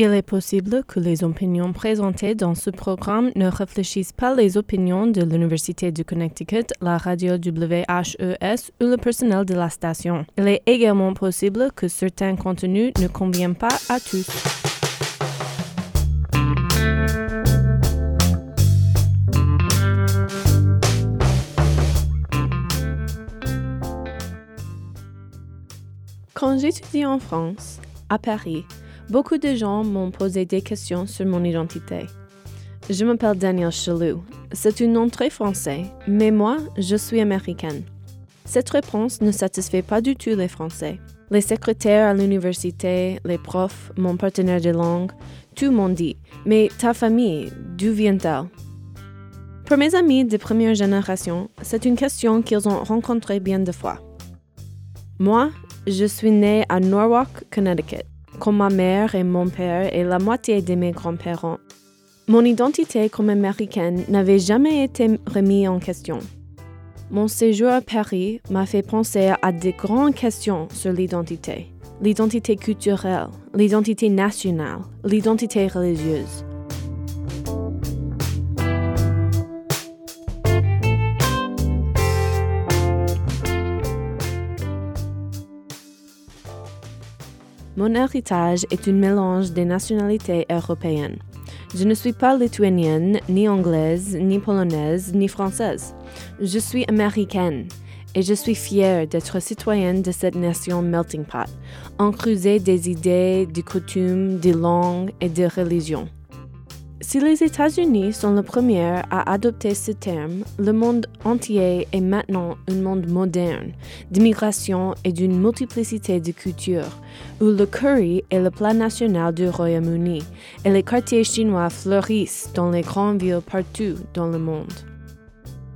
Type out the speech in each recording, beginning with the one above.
Il est possible que les opinions présentées dans ce programme ne réfléchissent pas les opinions de l'Université du Connecticut, la radio WHES ou le personnel de la station. Il est également possible que certains contenus ne conviennent pas à tous. Quand j'étudie en France, à Paris, beaucoup de gens m'ont posé des questions sur mon identité. Je m'appelle Daniel Chelou. C'est un nom très français, mais moi, je suis américaine. Cette réponse ne satisfait pas du tout les Français. Les secrétaires à l'université, les profs, mon partenaire de langue, tout m'ont dit Mais ta famille, d'où vient-elle? Pour mes amis de première génération, c'est une question qu'ils ont rencontrée bien de fois. Moi, je suis née à Norwalk, Connecticut, comme ma mère et mon père et la moitié de mes grands-parents. Mon identité comme américaine n'avait jamais été remise en question. Mon séjour à Paris m'a fait penser à des grandes questions sur l'identité. L'identité culturelle, l'identité nationale, l'identité religieuse. Mon héritage est un mélange des nationalités européennes. Je ne suis pas lituanienne, ni anglaise, ni polonaise, ni française. Je suis américaine et je suis fière d'être citoyenne de cette nation melting pot, encrusée des idées, des coutumes, des langues et des religions. Si les États-Unis sont les premiers à adopter ce terme, le monde entier est maintenant un monde moderne, d'immigration et d'une multiplicité de cultures, où le curry est le plat national du Royaume-Uni et les quartiers chinois fleurissent dans les grandes villes partout dans le monde.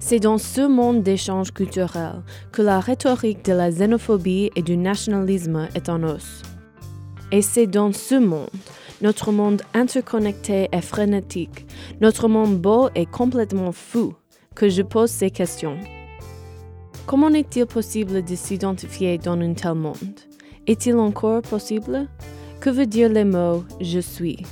C'est dans ce monde d'échanges culturels que la rhétorique de la xénophobie et du nationalisme est en os. Et c'est dans ce monde notre monde interconnecté et frénétique, notre monde beau et complètement fou, que je pose ces questions. Comment est-il possible de s'identifier dans un tel monde? Est-il encore possible? Que veut dire le mot je suis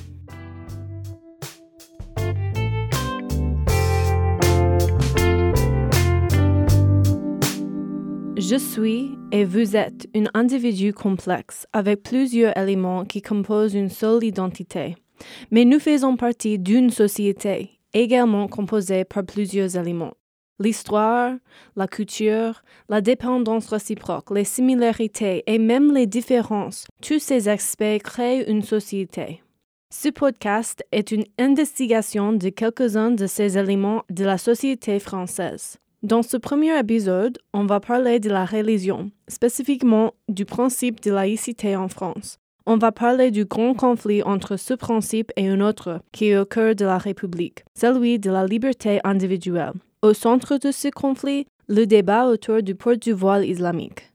Je suis et vous êtes un individu complexe avec plusieurs éléments qui composent une seule identité. Mais nous faisons partie d'une société également composée par plusieurs éléments. L'histoire, la culture, la dépendance réciproque, les similarités et même les différences, tous ces aspects créent une société. Ce podcast est une investigation de quelques-uns de ces éléments de la société française. Dans ce premier épisode, on va parler de la religion, spécifiquement du principe de laïcité en France. On va parler du grand conflit entre ce principe et un autre qui est au cœur de la République, celui de la liberté individuelle. Au centre de ce conflit, le débat autour du port du voile islamique.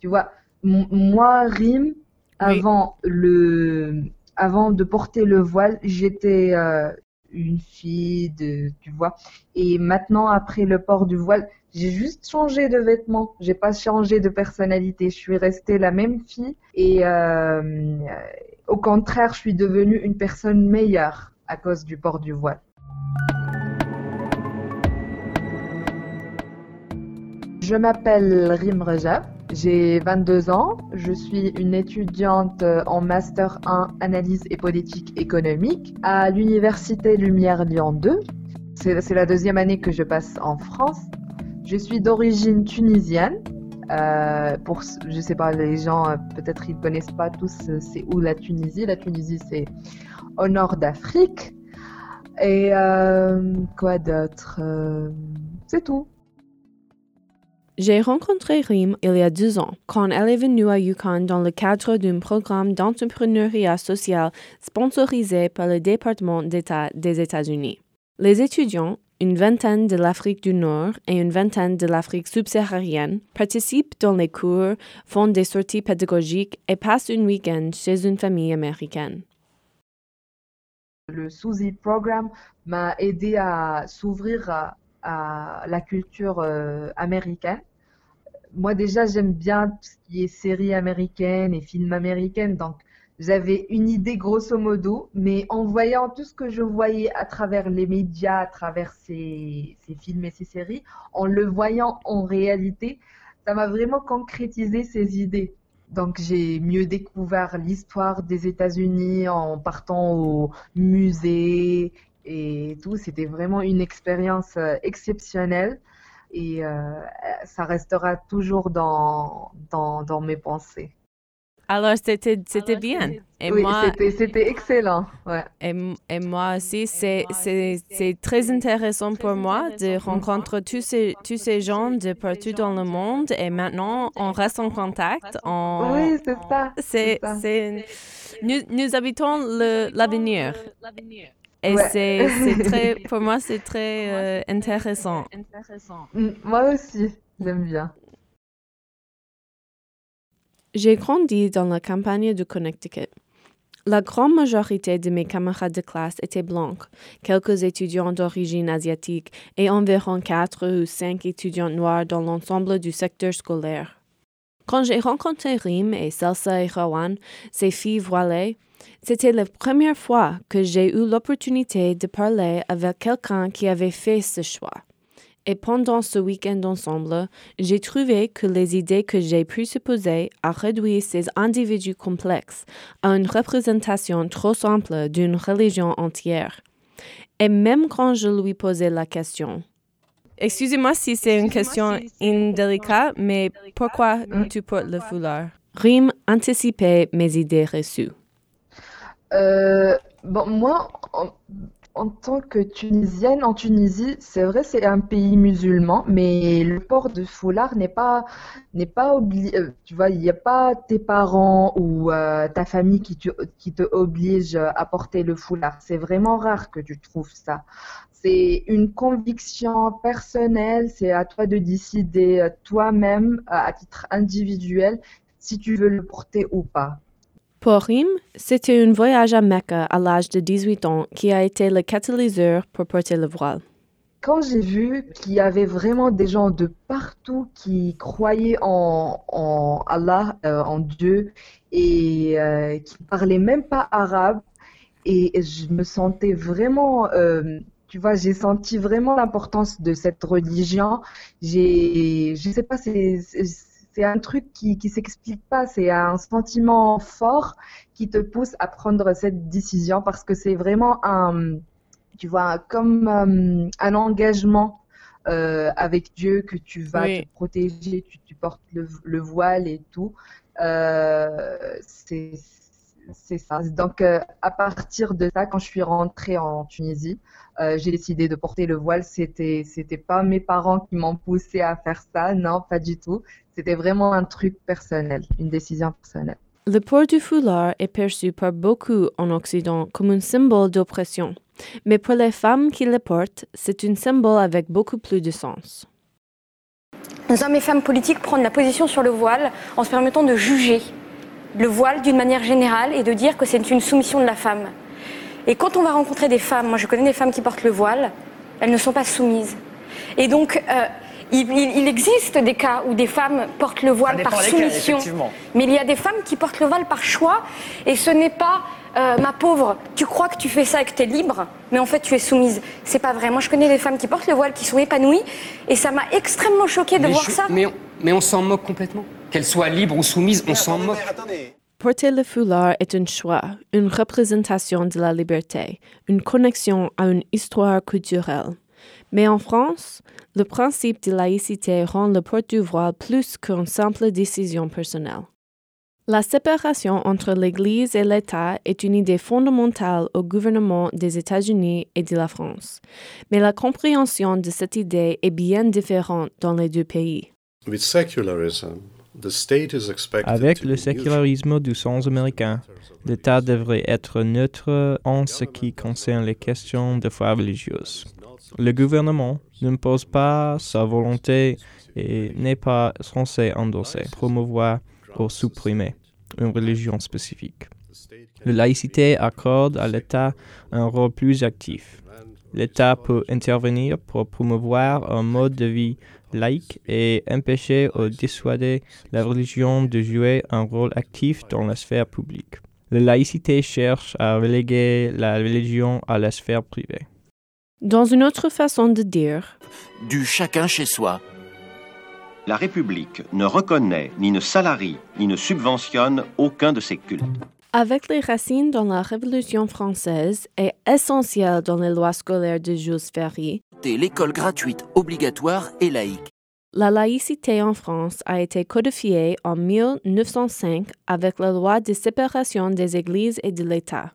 Tu vois, moi, Rim, avant, le, avant de porter le voile, j'étais euh, une fille, de, tu vois. Et maintenant, après le port du voile, j'ai juste changé de vêtements. J'ai pas changé de personnalité. Je suis restée la même fille. Et euh, au contraire, je suis devenue une personne meilleure à cause du port du voile. Je m'appelle Rim Rejab. J'ai 22 ans, je suis une étudiante en Master 1 Analyse et politique économique à l'Université Lumière Lyon 2. C'est la deuxième année que je passe en France. Je suis d'origine tunisienne. Euh, pour, je sais pas, les gens euh, peut-être ils connaissent pas tous euh, c'est où la Tunisie? La Tunisie c'est au nord d'Afrique. Et euh, quoi d'autre? C'est tout. J'ai rencontré Rim il y a deux ans, quand elle est venue à Yukon dans le cadre d'un programme d'entrepreneuriat social sponsorisé par le département d'État des États-Unis. Les étudiants, une vingtaine de l'Afrique du Nord et une vingtaine de l'Afrique subsaharienne, participent dans les cours, font des sorties pédagogiques et passent un week-end chez une famille américaine. Le SUSI programme m'a aidé à s'ouvrir à, la culture euh, américaine moi déjà j'aime bien tout ce qui est séries américaines et films américains, donc j'avais une idée grosso modo, mais en voyant tout ce que je voyais à travers les médias, à travers ces, films et ces séries, en le voyant en réalité, ça m'a vraiment concrétisé ces idées. Donc j'ai mieux découvert l'histoire des États-Unis en partant au musée et tout. C'était vraiment une expérience euh, exceptionnelle et euh, ça restera toujours dans, dans mes pensées. Alors, c'était, c'était bien. Et oui, moi, c'était, c'était excellent. Ouais. Et, et, moi aussi, c'est, c'est, c'est très intéressant pour moi de rencontrer tous ces, tous ces gens de partout dans le monde. Et maintenant, on reste en contact. On, oui, c'est ça. C'est, c'est, nous, nous habitons l'avenir. Et c'est, c'est très, pour moi, c'est très euh, intéressant. Mm, moi aussi, j'aime bien. J'ai grandi dans la campagne du Connecticut. La grande majorité de mes camarades de classe étaient blancs, quelques étudiants d'origine asiatique et environ quatre ou cinq étudiants noirs dans l'ensemble du secteur scolaire. Quand j'ai rencontré Rim et Salsa et Rawan, ces filles voilées, c'était la première fois que j'ai eu l'opportunité de parler avec quelqu'un qui avait fait ce choix. Et pendant ce week-end ensemble, j'ai trouvé que les idées que j'ai présupposées à réduire ces individus complexes à une représentation trop simple d'une religion entière. Et même quand je lui posais la question, Excusez-moi si c'est une question indélicate, mais pourquoi tu portes le foulard? Rim anticipait mes idées reçues. Euh, bon, moi, en tant que Tunisienne, en Tunisie, c'est vrai, c'est un pays musulman, mais le port de foulard n'est pas, n'est pas obligé. Euh, tu vois, il n'y a pas tes parents ou euh, ta famille qui, qui te oblige à porter le foulard. C'est vraiment rare que tu trouves ça. C'est une conviction personnelle, c'est à toi de décider toi-même, à titre individuel, si tu veux le porter ou pas. Pour Rim, c'était un voyage à Mecca à l'âge de 18 ans qui a été le catalyseur pour porter le voile. Quand j'ai vu qu'il y avait vraiment des gens de partout qui croyaient en, Allah, euh, en Dieu, et euh, qui ne parlaient même pas arabe, et je me sentais vraiment, euh, tu vois, j'ai senti vraiment l'importance de cette religion. J'ai, je sais pas, c'est c'est un truc qui ne s'explique pas, c'est un sentiment fort qui te pousse à prendre cette décision parce que c'est vraiment un, tu vois, comme euh, un engagement euh, avec Dieu que tu vas te protéger, tu, tu portes le, voile et tout. Euh, c'est ça. Donc, à partir de ça, quand je suis rentrée en Tunisie, j'ai décidé de porter le voile. C'était, c'était pas mes parents qui m'ont poussé à faire ça, non, pas du tout. C'était vraiment un truc personnel, une décision personnelle. Le port du foulard est perçu par beaucoup en Occident comme un symbole d'oppression, mais pour les femmes qui le portent, c'est un symbole avec beaucoup plus de sens. Nous hommes et femmes politiques prennent la position sur le voile en se permettant de juger le voile d'une manière générale et de dire que c'est une soumission de la femme. Et quand on va rencontrer des femmes, moi je connais des femmes qui portent le voile, elles ne sont pas soumises. Et donc, euh, il, existe des cas où des femmes portent le voile par soumission, mais il y a des femmes qui portent le voile par choix, et ce n'est pas euh, ma pauvre, tu crois que tu fais ça et que tu es libre, mais en fait tu es soumise. C'est pas vrai. Moi je connais des femmes qui portent le voile, qui sont épanouies, et ça m'a extrêmement choquée de voir ça. Mais on, mais on s'en moque complètement. Qu'elles soient libres ou soumises, on s'en moque. Porter le foulard est un choix, une représentation de la liberté, une connexion à une histoire culturelle. Mais en France, le principe de laïcité rend le port du voile plus qu'une simple décision personnelle. La séparation entre l'Église et l'État est une idée fondamentale au gouvernement des États-Unis et de la France, mais la compréhension de cette idée est bien différente dans les deux pays. Avec le sécularisme du sens américain, l'État devrait être neutre en ce qui concerne les questions de foi religieuse. Le gouvernement n'impose pas sa volonté et n'est pas censé endosser, promouvoir ou supprimer une religion spécifique. La laïcité accorde à l'État un rôle plus actif. L'État peut intervenir pour promouvoir un mode de vie laïque et empêcher ou dissuader la religion de jouer un rôle actif dans la sphère publique. La laïcité cherche à reléguer la religion à la sphère privée. Dans une autre façon de dire, du chacun chez soi. La République ne reconnaît, ni ne salarie, ni ne subventionne aucun de ses cultes. Avec les racines dans la Révolution française et essentielle dans les lois scolaires de Jules Ferry, l'école gratuite, obligatoire et laïque. La laïcité en France a été codifiée en 1905 avec la loi de séparation des églises et de l'État.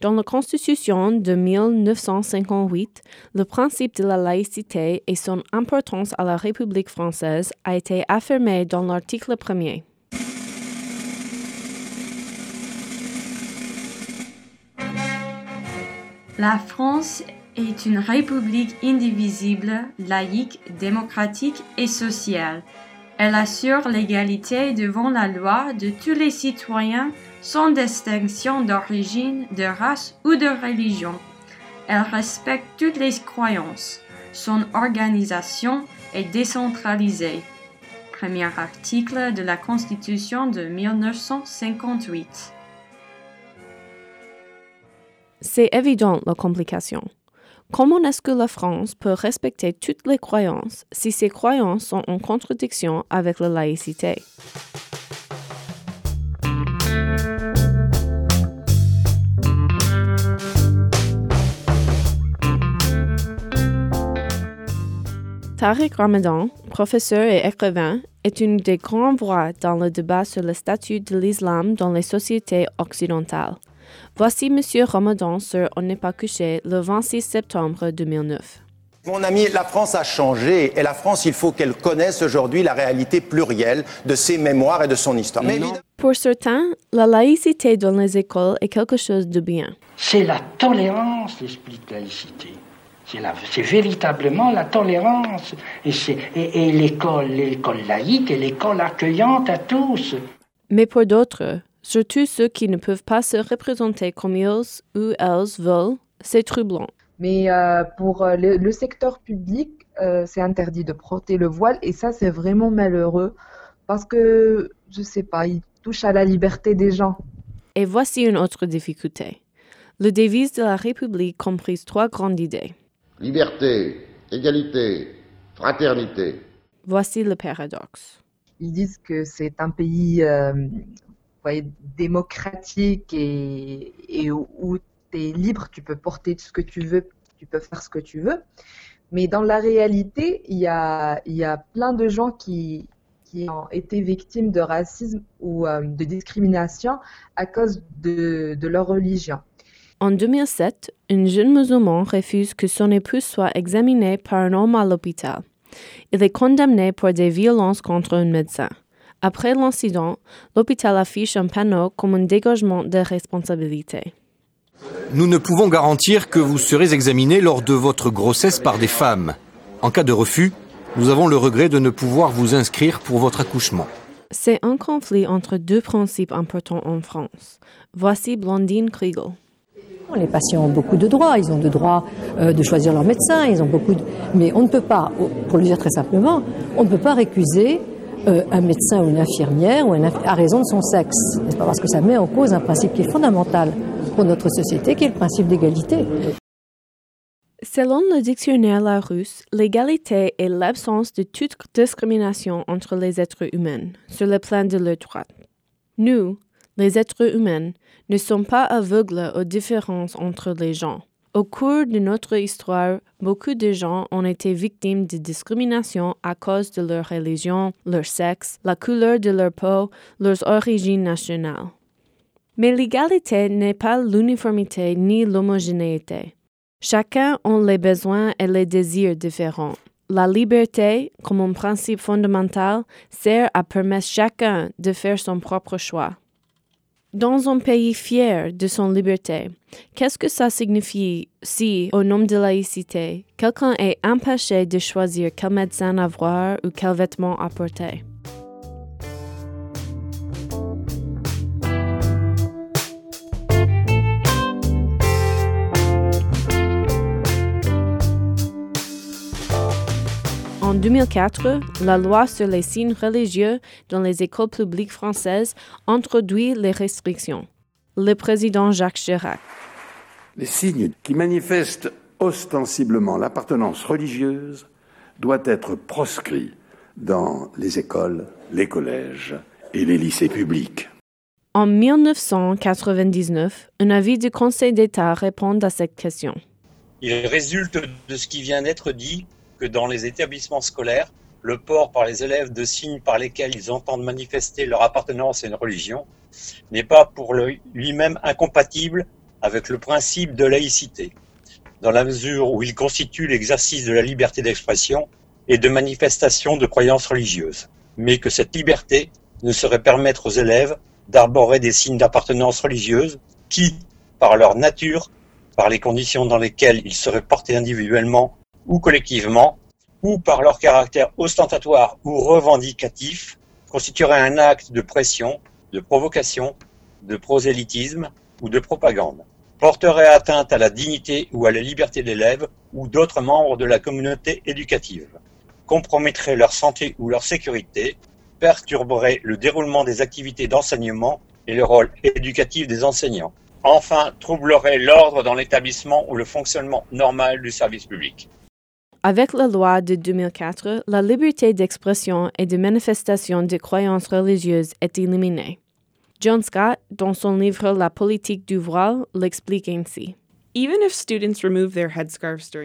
Dans la Constitution de 1958, le principe de la laïcité et son importance à la République française a été affirmé dans l'article 1er. La France est une république indivisible, laïque, démocratique et sociale. Elle assure l'égalité devant la loi de tous les citoyens sans distinction d'origine, de race ou de religion. Elle respecte toutes les croyances. Son organisation est décentralisée. Premier article de la Constitution de 1958. C'est évident la complication. Comment est-ce que la France peut respecter toutes les croyances si ces croyances sont en contradiction avec la laïcité? Tariq Ramadan, professeur et écrivain, est une des grandes voix dans le débat sur le statut de l'islam dans les sociétés occidentales. Voici M. Ramadan sur On n'est pas couché le 26 septembre 2009. Mon ami, la France a changé et la France, il faut qu'elle connaisse aujourd'hui la réalité plurielle de ses mémoires et de son histoire. Mais Pour certains, la laïcité dans les écoles est quelque chose de bien. C'est la tolérance, l'esprit de laïcité. C'est véritablement la tolérance. Et, et l'école, l'école laïque et l'école accueillante à tous. Mais pour d'autres, surtout ceux qui ne peuvent pas se représenter comme ils ou elles veulent, c'est troublant. Mais euh, pour euh, le, secteur public, euh, c'est interdit de porter le voile et ça, c'est vraiment malheureux parce que, je sais pas, il touche à la liberté des gens. Et voici une autre difficulté. Le devise de la République comprise trois grandes idées. Liberté, égalité, fraternité. Voici le paradoxe. Ils disent que c'est un pays démocratique et, où tu es libre, tu peux porter ce que tu veux, tu peux faire ce que tu veux. Mais dans la réalité, il y a, y a plein de gens qui, qui ont été victimes de racisme ou euh, de discrimination à cause de, de, leur religion. En 2007, une jeune musulmane refuse que son épouse soit examinée par un homme à l'hôpital. Il est condamné pour des violences contre un médecin. Après l'incident, l'hôpital affiche un panneau comme un dégagement de responsabilité. Nous ne pouvons garantir que vous serez examiné lors de votre grossesse par des femmes. En cas de refus, nous avons le regret de ne pouvoir vous inscrire pour votre accouchement. C'est un conflit entre deux principes importants en France. Voici Blondine Kriegel. Les patients ont beaucoup de droits, ils ont le droit euh, de choisir leur médecin, ils ont beaucoup mais on ne peut pas, pour le dire très simplement, on ne peut pas récuser euh, un médecin ou une infirmière ou à raison de son sexe. pas Parce que ça met en cause un principe qui est fondamental pour notre société, qui est le principe d'égalité. Selon le dictionnaire Larousse, l'égalité est l'absence de toute discrimination entre les êtres humains sur le plan de leurs droits. Nous, les êtres humains, ne sommes pas aveugles aux différences entre les gens. Au cours de notre histoire, beaucoup de gens ont été victimes de discrimination à cause de leur religion, leur sexe, la couleur de leur peau, leurs origines nationales. Mais l'égalité n'est pas l'uniformité ni l'homogénéité. Chacun a les besoins et les désirs différents. La liberté, comme un principe fondamental, sert à permettre chacun de faire son propre choix. Dans un pays fier de son liberté, qu'est-ce que ça signifie si, au nom de laïcité, quelqu'un est empêché de choisir quel médecin avoir ou quel vêtement apporter? En 2004, la loi sur les signes religieux dans les écoles publiques françaises introduit les restrictions. le président Jacques Chirac. Les signes qui manifestent ostensiblement l'appartenance religieuse doivent être proscrits dans les écoles, les collèges et les lycées publics. En 1999, un avis du Conseil d'État répond à cette question. Il résulte de ce qui vient d'être dit que dans les établissements scolaires, le port par les élèves de signes par lesquels ils entendent manifester leur appartenance à une religion n'est pas pour lui-même incompatible avec le principe de laïcité, dans la mesure où il constitue l'exercice de la liberté d'expression et de manifestation de croyances religieuses, mais que cette liberté ne saurait permettre aux élèves d'arborer des signes d'appartenance religieuse qui, par leur nature, par les conditions dans lesquelles ils seraient portés individuellement ou collectivement, ou par leur caractère ostentatoire ou revendicatif, constitueraient un acte de pression, de provocation, de prosélytisme ou de propagande, porterait atteinte à la dignité ou à la liberté de l'élève ou d'autres membres de la communauté éducative, compromettrait leur santé ou leur sécurité, perturberait le déroulement des activités d'enseignement et le rôle éducatif des enseignants. Enfin, troublerait l'ordre dans l'établissement ou le fonctionnement normal du service public. Avec la loi de 2004, la liberté d'expression et de manifestation de croyances religieuses est éliminée. John Scott, dans son livre La politique du voile, l'explique ainsi.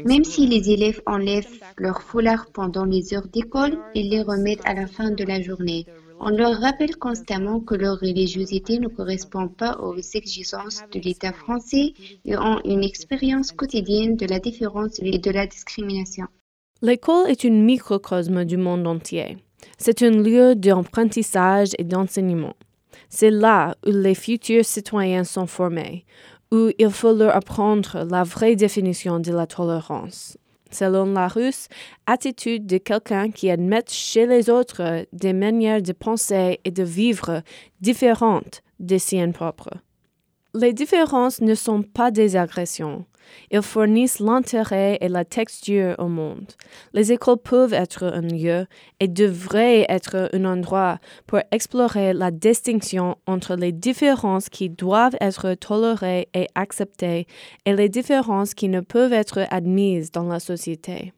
Même si les élèves enlèvent leur foulard pendant les heures d'école, ils les remettent à la fin de la journée. On leur rappelle constamment que leur religiosité ne correspond pas aux exigences de l'État français et ont une expérience quotidienne de la différence et de la discrimination. L'école est un microcosme du monde entier. C'est un lieu d'apprentissage et d'enseignement. C'est là où les futurs citoyens sont formés, où il faut leur apprendre la vraie définition de la tolérance. Selon la russe, attitude de quelqu'un qui admet chez les autres des manières de penser et de vivre différentes des siennes propres. Les différences ne sont pas des agressions, ils fournissent l'intérêt et la texture au monde. Les écoles peuvent être un lieu et devraient être un endroit pour explorer la distinction entre les différences qui doivent être tolérées et acceptées et les différences qui ne peuvent être admises dans la société.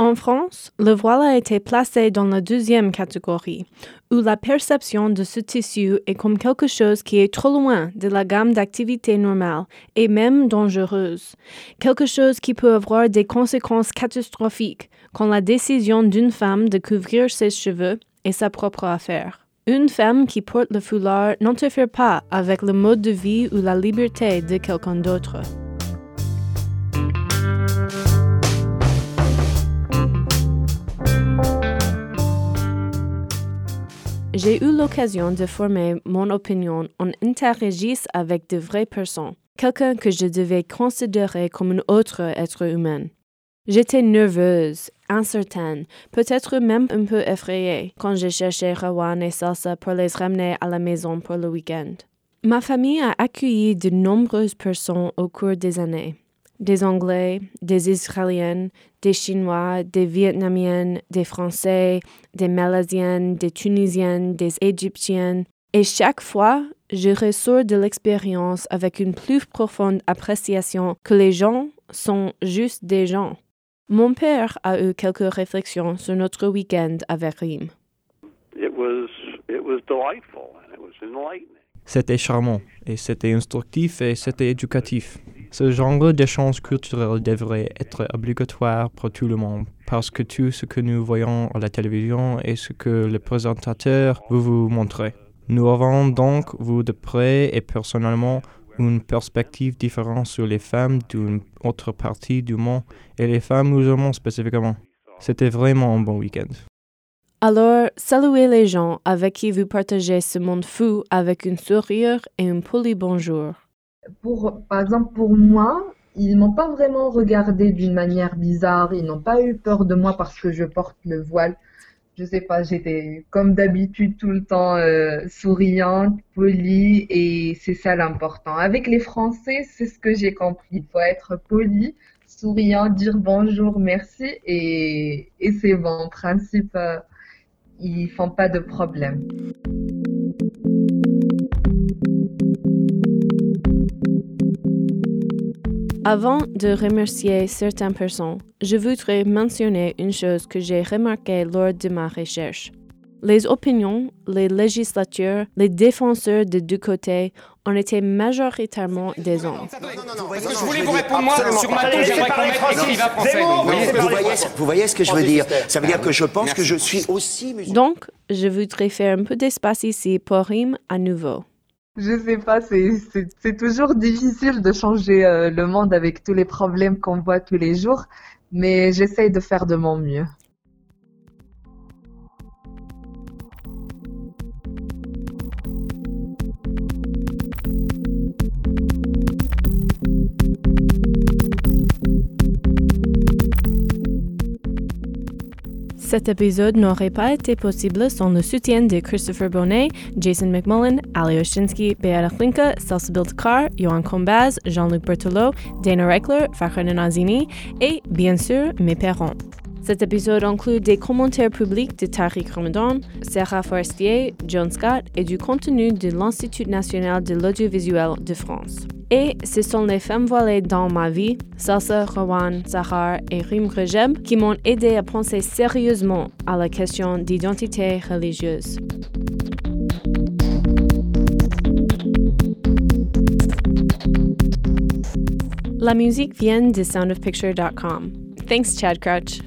En France, le voile a été placé dans la deuxième catégorie, où la perception de ce tissu est comme quelque chose qui est trop loin de la gamme d'activités normales et même dangereuse, quelque chose qui peut avoir des conséquences catastrophiques quand la décision d'une femme de couvrir ses cheveux est sa propre affaire. Une femme qui porte le foulard n'interfère pas avec le mode de vie ou la liberté de quelqu'un d'autre. J'ai eu l'occasion de former mon opinion en interagissant avec de vraies personnes, quelqu'un que je devais considérer comme un autre être humain. J'étais nerveuse, incertaine, peut-être même un peu effrayée quand j'ai cherché Rawan et Salsa pour les ramener à la maison pour le week-end. Ma famille a accueilli de nombreuses personnes au cours des années des Anglais, des Israéliens, des Chinois, des Vietnamiens, des Français, des Malaisiens, des Tunisiens, des Égyptiens. Et chaque fois, je ressors de l'expérience avec une plus profonde appréciation que les gens sont juste des gens. Mon père a eu quelques réflexions sur notre week-end avec Rim. C'était charmant, et c'était instructif et c'était éducatif. Ce genre d'échange culturel devrait être obligatoire pour tout le monde, parce que tout ce que nous voyons à la télévision est ce que le présentateur veut vous montrer. Nous avons donc, vous de près et personnellement, une perspective différente sur les femmes d'une autre partie du monde et les femmes musulmanes spécifiquement. C'était vraiment un bon week-end. Alors, saluez les gens avec qui vous partagez ce monde fou avec un sourire et un poli bonjour. Pour, par exemple, pour moi, ils m'ont pas vraiment regardé d'une manière bizarre. Ils n'ont pas eu peur de moi parce que je porte le voile. Je sais pas, j'étais comme d'habitude tout le temps euh, souriante, polie et c'est ça l'important. Avec les Français, c'est ce que j'ai compris. Il faut être poli, souriant, dire bonjour, merci et, et c'est bon. En principe, euh, ils font pas de problème. Avant de remercier certaines personnes, je voudrais mentionner une chose que j'ai remarquée lors de ma recherche. Les opinions, les législatures, les défenseurs des deux côtés ont été majoritairement des hommes. Je voulais vous répondre moi sur ma tête, j'aimerais qu'on mette écrivain français. Vous voyez, vous ce que je veux dire? Ça veut dire que je pense que je suis aussi musulman. Donc, je voudrais faire un peu d'espace ici pour rime à nouveau. Je sais pas, c'est toujours difficile de changer euh, le monde avec tous les problèmes qu'on voit tous les jours, mais j'essaye de faire de mon mieux. Cet épisode n'aurait pas été possible sans le soutien de Christopher Bonnet, Jason McMullen, Ali Oshinsky, Beata Klinka, Salsabil Carr, Johan Combaz, Jean-Luc Berthelot, Dana Reichler, Fakhran Nazimi et, bien sûr, mes parents. Cet épisode inclut des commentaires publics de Tariq Ramadan, Sarah Forestier, John Scott et du contenu de l'Institut national de l'audiovisuel de France. Et ce sont les femmes voilées dans ma vie, Salsa, Rowan, Sahar et Rim Rejeb, qui m'ont aidé à penser sérieusement à la question d'identité religieuse. La musique vient de soundofpicture.com. Thanks, Chad Crouch.